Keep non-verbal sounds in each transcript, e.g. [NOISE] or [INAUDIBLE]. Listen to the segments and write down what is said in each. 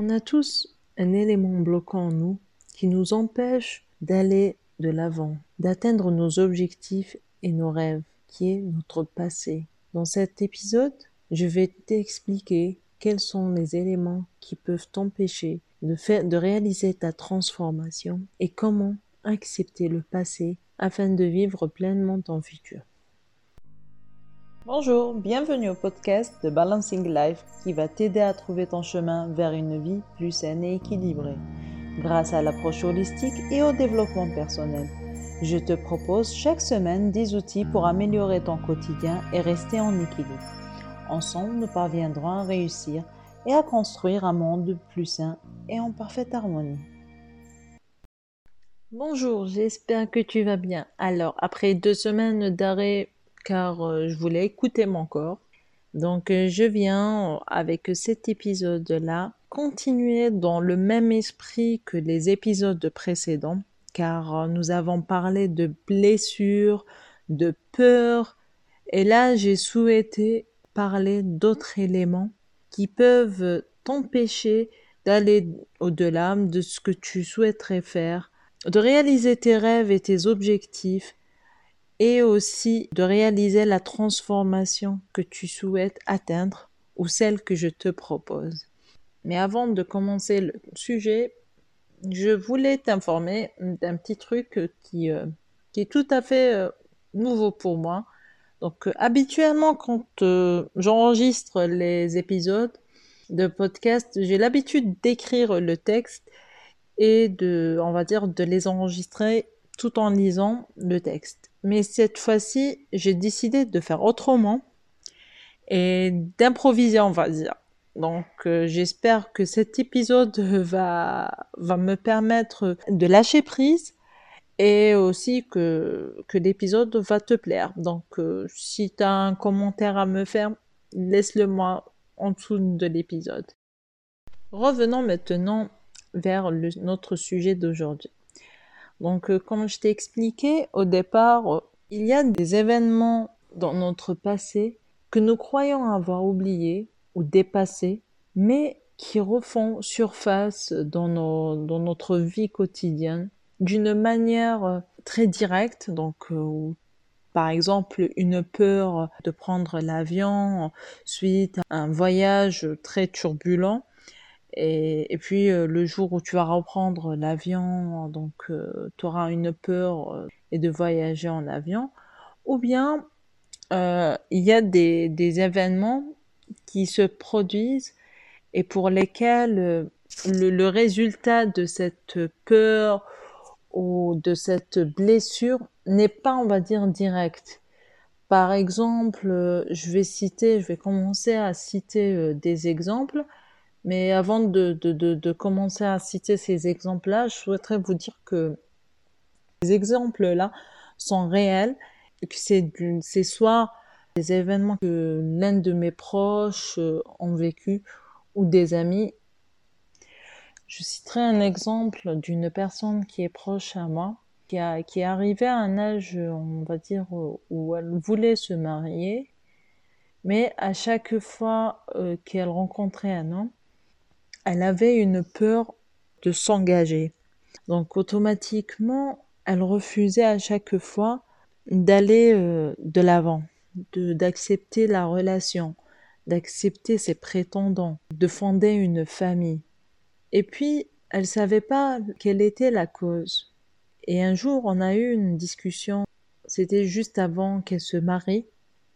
On a tous un élément bloquant en nous qui nous empêche d'aller de l'avant, d'atteindre nos objectifs et nos rêves, qui est notre passé. Dans cet épisode, je vais t'expliquer quels sont les éléments qui peuvent t'empêcher de, de réaliser ta transformation et comment accepter le passé afin de vivre pleinement ton futur. Bonjour, bienvenue au podcast de Balancing Life qui va t'aider à trouver ton chemin vers une vie plus saine et équilibrée grâce à l'approche holistique et au développement personnel. Je te propose chaque semaine des outils pour améliorer ton quotidien et rester en équilibre. Ensemble, nous parviendrons à réussir et à construire un monde plus sain et en parfaite harmonie. Bonjour, j'espère que tu vas bien. Alors, après deux semaines d'arrêt car euh, je voulais écouter mon corps. Donc euh, je viens avec cet épisode-là continuer dans le même esprit que les épisodes précédents car euh, nous avons parlé de blessures, de peur et là j'ai souhaité parler d'autres éléments qui peuvent t'empêcher d'aller au-delà de ce que tu souhaiterais faire, de réaliser tes rêves et tes objectifs et aussi de réaliser la transformation que tu souhaites atteindre ou celle que je te propose. Mais avant de commencer le sujet, je voulais t'informer d'un petit truc qui, euh, qui est tout à fait euh, nouveau pour moi. Donc euh, habituellement quand j'enregistre les épisodes de podcast, j'ai l'habitude d'écrire le texte et de, on va dire, de les enregistrer tout en lisant le texte. Mais cette fois-ci, j'ai décidé de faire autrement et d'improviser, on va dire. Donc euh, j'espère que cet épisode [LAUGHS] va, me permettre de lâcher prise et aussi que, que l'épisode va te plaire. Donc euh, si tu as un commentaire à me faire, laisse-le moi en dessous de l'épisode. Revenons maintenant vers notre sujet d'aujourd'hui. Donc, euh, comme je t'ai expliqué au départ, euh, il y a des événements dans notre passé que nous croyons avoir oubliés ou dépassés, mais qui refont surface dans, notre vie quotidienne d'une manière euh, très directe. Donc, par exemple, une peur de prendre l'avion suite à un voyage très turbulent et, puis euh, le jour où tu vas reprendre l'avion, donc euh, tu auras une peur euh, et de voyager en avion. Ou bien il y a des, des, événements qui se produisent et pour lesquels le, le, résultat de cette peur ou de cette blessure n'est pas, on va dire, direct. Par exemple, je vais citer, je vais commencer à citer des exemples mais avant de, de, de, commencer à citer ces exemples-là, je souhaiterais vous dire que ces exemples-là sont réels, et que c'est soit des événements que l'un de mes proches euh, ont vécu ou des amis. Je citerai un exemple d'une personne qui est proche à moi, qui, a, qui est arrivée à un âge, on va dire, où elle voulait se marier, mais à chaque fois euh, qu'elle rencontrait un homme, elle avait une peur de s'engager. Donc automatiquement, elle refusait à chaque fois d'aller euh, de l'avant, d'accepter la relation, d'accepter ses prétendants, de fonder une famille. Et puis, elle savait pas quelle était la cause. Et un jour, on a eu une discussion. C'était juste avant qu'elle se marie.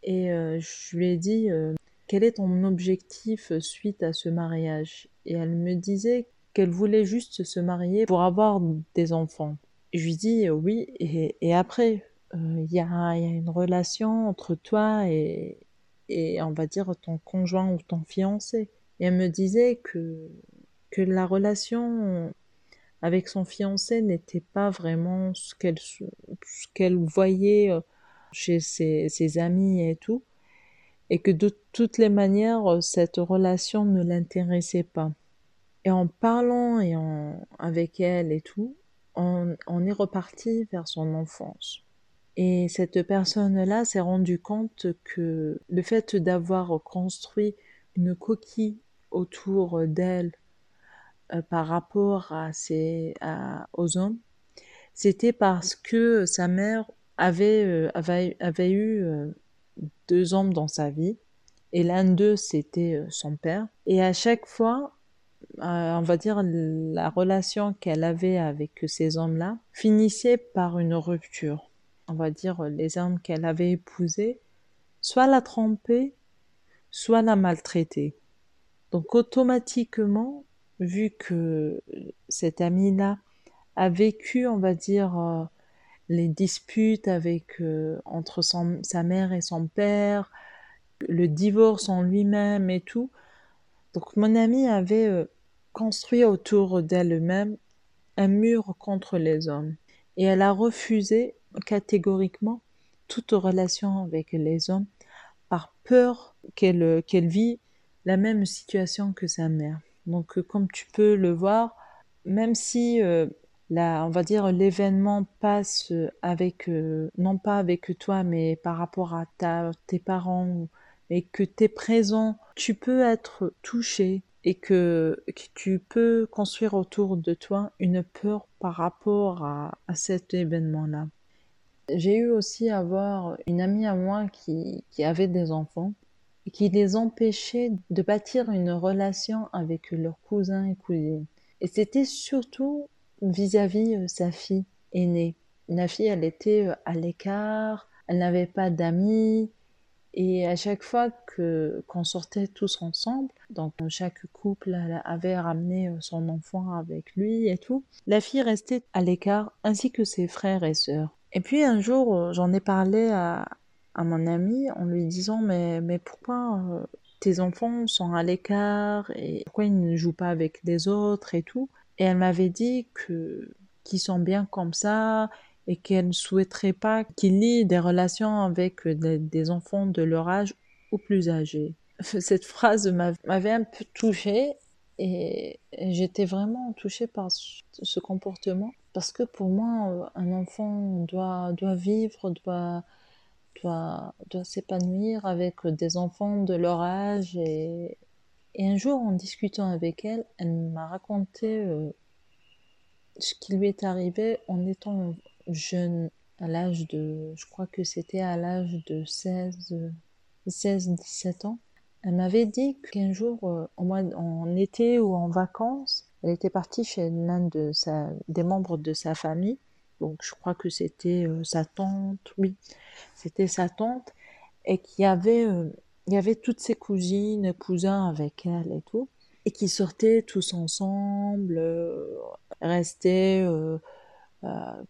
Et euh, je lui ai dit, euh, quel est ton objectif suite à ce mariage? Et elle me disait qu'elle voulait juste se marier pour avoir des enfants. Je lui dis oui, et, après, il y, a, une relation entre toi et, et, on va dire ton conjoint ou ton fiancé. Et elle me disait que, que la relation avec son fiancé n'était pas vraiment ce qu'elle qu'elle voyait euh, chez ses, ses amis et tout et que de toutes les manières, euh, cette relation ne l'intéressait pas. Et en parlant et en, avec elle et tout, on, on est reparti vers son enfance. Et cette personne-là s'est rendue compte que le fait d'avoir construit une coquille autour d'elle euh, par rapport à ses, aux hommes, c'était parce que sa mère avait, euh, avait, avait, eu deux hommes dans sa vie, et l'un d'eux, c'était son père. Et à chaque fois, on va dire, la relation qu'elle avait avec ces hommes-là finissait par une rupture. On va dire, les hommes qu'elle avait épousés, soit la trompaient, soit la maltraitaient. Donc automatiquement, vu que cette amie-là a vécu, on va dire, euh, les disputes avec euh, entre sa mère et son père, le divorce en lui-même et tout. Donc mon amie avait euh, construit autour d'elle-même un mur contre les hommes et elle a refusé catégoriquement toute relation avec les hommes par peur qu'elle qu'elle vit la même situation que sa mère. Donc euh, comme tu peux le voir, même si euh, on va dire l'événement passe avec euh, non pas avec toi mais par rapport à ta, tes parents et que tu es présent, tu peux être touché et que, tu peux construire autour de toi une peur par rapport à, cet événement-là. J'ai eu aussi à voir une amie à moi qui, qui avait des enfants qui les empêchait de bâtir une relation avec leurs cousins et cousines. Et c'était surtout vis-à-vis -vis, euh, sa fille aînée. La fille, elle était euh, à l'écart, elle n'avait pas d'amis, et à chaque fois que qu'on sortait tous ensemble, donc chaque couple avait ramené euh, son enfant avec lui et tout, la fille restait à l'écart ainsi que ses frères et sœurs. Et puis un jour, j'en ai parlé à, à mon ami en lui disant mais, mais pourquoi euh, tes enfants sont à l'écart et pourquoi ils ne jouent pas avec les autres et tout? Et elle m'avait dit que qu'ils sont bien comme ça et qu'elle ne souhaiterait pas qu'ils aient des relations avec des, enfants de leur âge ou plus âgés. [LAUGHS] Cette phrase m'avait un peu touchée et j'étais vraiment touchée par ce comportement parce que pour moi, un enfant doit, doit vivre, doit, doit, doit s'épanouir avec des enfants de leur âge. Et, et, un jour, en discutant avec elle, elle m'a raconté euh, ce qui lui est arrivé en étant jeune, à l'âge de, je crois que c'était à l'âge de 16, 16-17 ans. Elle m'avait dit qu'un jour, euh, mois, en été ou en vacances, elle était partie chez l'un de des membres de sa famille donc je crois que c'était euh, sa tante, oui, c'était sa tante, et qui avait, euh, il y avait toutes ses cousines, cousins avec elle et tout, et qui sortaient tous ensemble, euh, restaient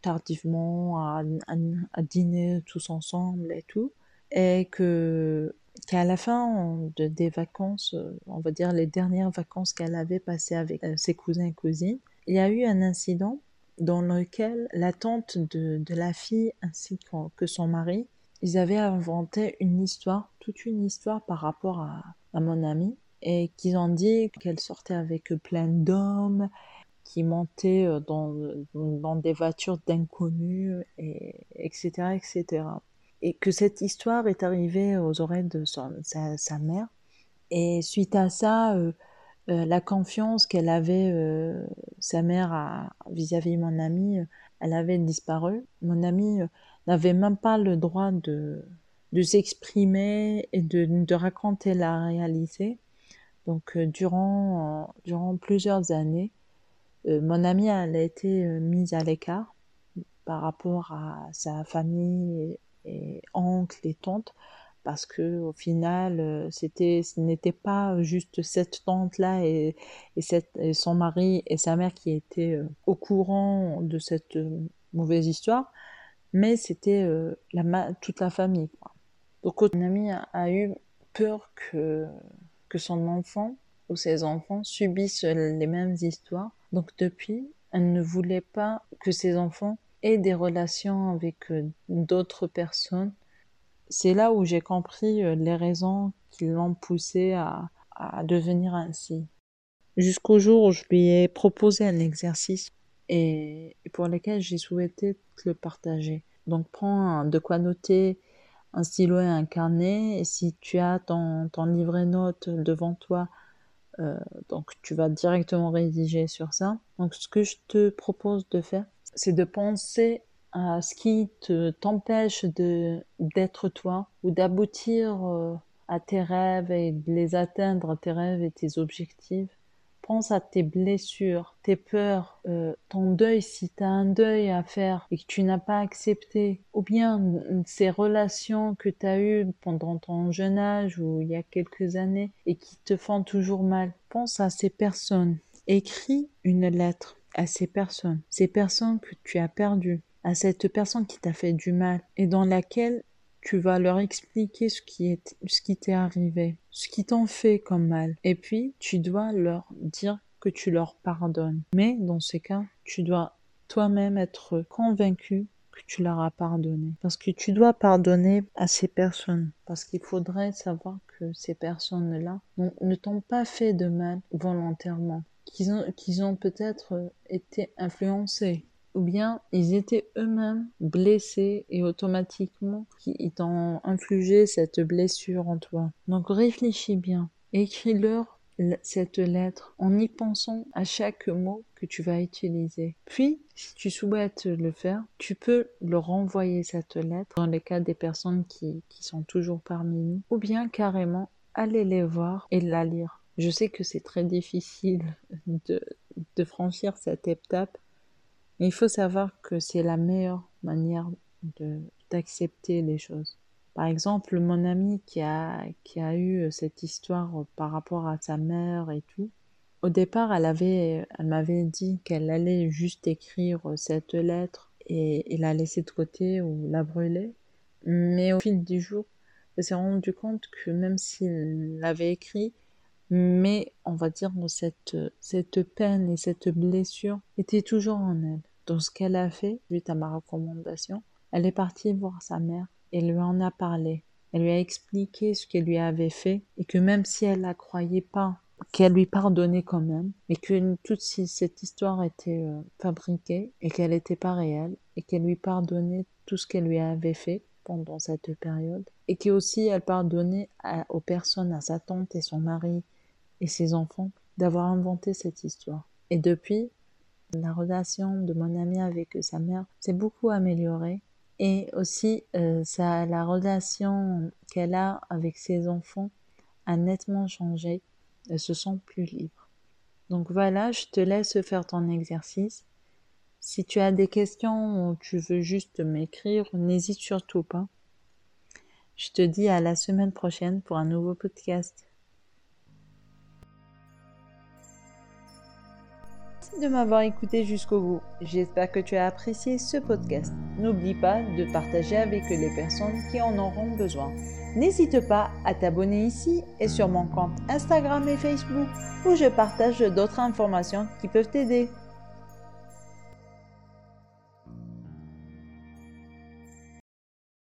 tardivement à, dîner tous ensemble et tout, et que qu'à la fin de, des vacances, on va dire les dernières vacances qu'elle avait passées avec ses cousins et cousines, il y a eu un incident dans lequel la tante de, la fille ainsi que, son mari, ils avaient inventé une histoire, toute une histoire par rapport à, mon amie, et qu'ils ont dit qu'elle sortait avec plein d'hommes, qui montaient euh, dans, des voitures d'inconnus, et, etc., etc. Et que cette histoire est arrivée aux oreilles de sa, mère. Et suite à ça, euh, euh, la confiance qu'elle avait, sa mère, vis-à-vis de mon ami, elle avait disparu. Mon ami n'avait même pas le droit de, de s'exprimer et de, de, raconter la réalité. Donc, durant, durant plusieurs années, mon amie elle a été mise à l'écart par rapport à sa famille et, oncles et tantes parce que au final euh, c'était ce n'était pas juste cette tante là et, et, son mari et sa mère qui étaient euh, au courant de cette euh, mauvaise histoire mais c'était la toute la famille donc mon ami a, eu peur que que son enfant ou ses enfants subissent les mêmes histoires. Donc depuis elle ne voulait pas que ses enfants aient des relations avec d'autres personnes. C'est là où j'ai compris euh, les raisons qui l'ont poussé à, devenir ainsi. Jusqu'au jour où je lui ai proposé un exercice et pour lequel j'ai souhaité le partager. Donc prends de quoi noter un stylo et un carnet et si tu as ton, ton livret note devant toi, Euh, donc tu vas directement rédiger sur ça. Donc ce que je te propose de faire, c'est de penser à ce qui te t'empêche de d'être toi ou d'aboutir euh, à tes rêves et de les atteindre, tes rêves et tes objectifs. Pense à tes blessures, tes peurs, euh, ton deuil si tu as un deuil à faire et que tu n'as pas accepté, ou bien ces relations que tu as eues pendant ton jeune âge ou il y a quelques années et qui te font toujours mal. Pense à ces personnes. Écris une lettre à ces personnes, ces personnes que tu as perdues, à cette personne qui t'a fait du mal et dans laquelle tu vas leur expliquer ce qui est, ce qui t'est arrivé, ce qui t'ont fait comme mal. Et puis, tu dois leur dire que tu leur pardonnes. Mais dans ces cas, tu dois toi-même être convaincu que tu leur as pardonné. Parce que tu dois pardonner à ces personnes. Parce qu'il faudrait savoir que ces personnes-là ne t'ont pas fait de mal volontairement. Qu'ils ont, qu'ils ont peut-être été influencés ou bien ils étaient eux-mêmes blessés et automatiquement ils t'ont infligé cette blessure en toi. Donc réfléchis bien, écris-leur cette lettre en y pensant à chaque mot que tu vas utiliser. Puis, si tu souhaites le faire, tu peux leur envoyer cette lettre dans le cas des personnes qui, sont toujours parmi nous, ou bien carrément aller les voir et la lire. Je sais que c'est très difficile de, de franchir cette étape, il faut savoir que c'est la meilleure manière d'accepter les choses. Par exemple, mon amie qui a, qui a eu cette histoire par rapport à sa mère et tout, au départ, elle avait, elle m'avait dit qu'elle allait juste écrire cette lettre et, et, la laisser de côté ou la brûler. Mais au fil du jour, elle s'est rendue compte que même s'il l'avait écrit, mais on va dire cette, cette peine et cette blessure était toujours en elle. Donc ce qu'elle a fait, suite à ma recommandation, elle est partie voir sa mère et lui en a parlé. Elle lui a expliqué ce qu'elle lui avait fait et que même si elle la croyait pas, qu'elle lui pardonnait quand même, mais que toute cette histoire était euh, fabriquée et qu'elle n'était pas réelle et qu'elle lui pardonnait tout ce qu'elle lui avait fait pendant cette période et qu'aussi elle pardonnait aux personnes, à sa tante et son mari et ses enfants d'avoir inventé cette histoire. Et depuis, la relation de mon ami avec sa mère s'est beaucoup améliorée et aussi euh, la relation qu'elle a avec ses enfants a nettement changé. Elles se sent plus libres. Donc voilà, je te laisse faire ton exercice. Si tu as des questions ou tu veux juste m'écrire, n'hésite surtout pas. Je te dis à la semaine prochaine pour un nouveau podcast. De m'avoir écouté jusqu'au bout. J'espère que tu as apprécié ce podcast. N'oublie pas de partager avec les personnes qui en auront besoin. N'hésite pas à t'abonner ici et sur mon compte Instagram et Facebook où je partage d'autres informations qui peuvent t'aider.